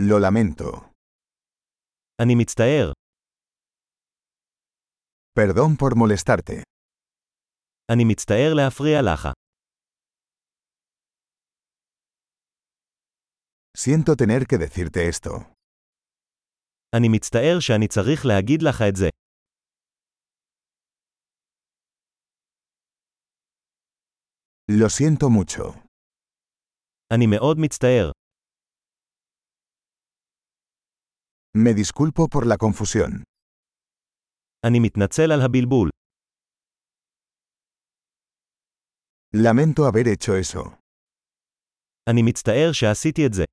Lo lamento. אני מצטער. Perdón por molestarte. אני מצטער להפריע לך. Siento tener que decirte esto. אני מצטער שאני צריך להגיד לך את זה. Lo siento mucho. אני מאוד מצטער. Me disculpo por la confusión. אני מתנצל על הבלבול. Lamento haber hecho eso. אני מצטער שעשיתי את זה.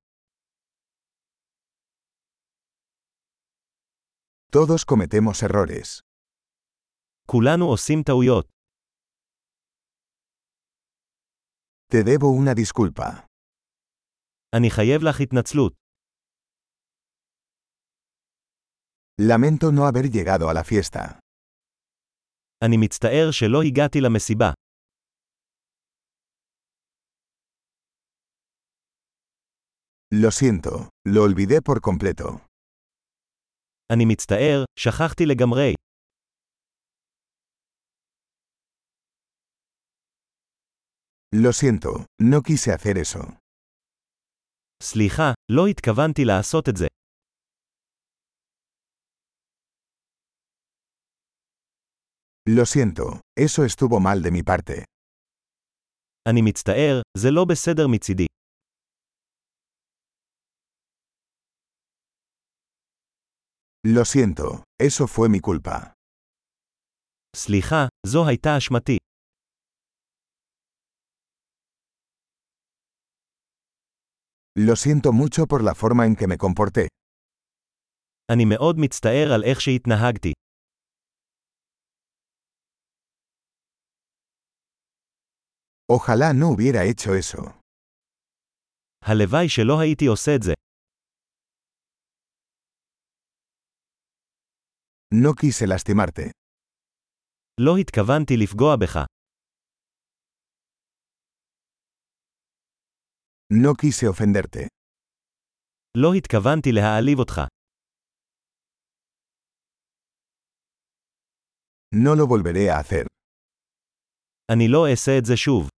Todos cometemos errores. כולנו עושים טעויות. Te debo una disculpa. אני חייב לך התנצלות. Lamento no haber llegado a la fiesta. אני מצטער שלא הגעתי למסיבה. Lo siento, lo olvidé por completo. אני מצטער, שכחתי לגמרי. Lo siento, no quise hacer eso. סליחה, לא התכוונתי לעשות את זה. Lo siento, eso estuvo mal de mi parte. אני מצטער, זה לא בסדר מצידי. Lo siento, eso fue mi culpa. סליחה, זו הייתה אשמתי. Lo siento mucho por la forma en que me comporté. אני מאוד מצטער על איך שהתנהגתי. Ojalá no hubiera hecho eso. הלוואי שלא הייתי עושה את זה. No quise lastimarte. לא התכוונתי לפגוע בך. No quise ofenderte. לא התכוונתי להעליב אותך. No lo volveré a hacer. אני לא אעשה את זה שוב.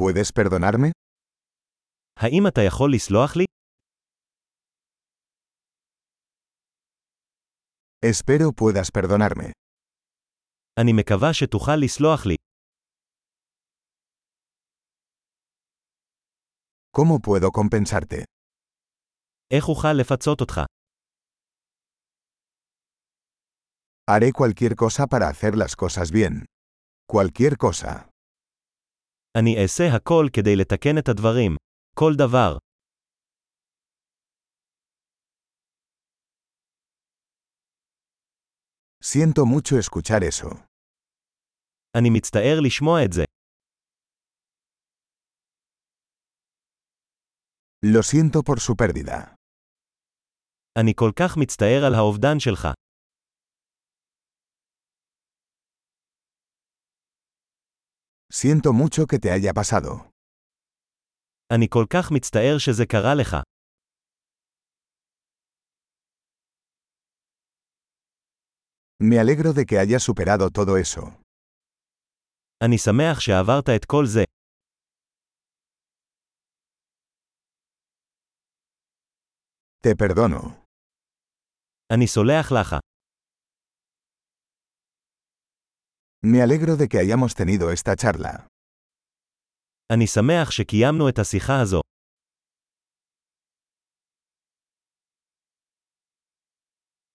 ¿Puedes perdonarme? האם אתה יכול לסלוח לי? Espero puedas perdonarme. אני מקווה שתוכל לסלוח לי. ¿Cómo puedo compensarte? איך אוכל לפצות אותך? Haré cualquier cosa para hacer las cosas bien. Cualquier cosa. אני אעשה הכל כדי לתקן את הדברים. כל דבר. Siento mucho escuchar eso. אני מצטער לשמוע את זה. Lo siento por su pérdida. אני כל כך מצטער על האובדן שלך. Siento mucho que te haya pasado. אני כל כך מצטער שזה קרה לך. Me alegro de que hayas superado todo eso. אני שמח שעברת את כל זה. Te perdono. אני סולח לך. Me alegro de que hayamos tenido esta charla. אני שמח שקיימנו את השיחה הזו.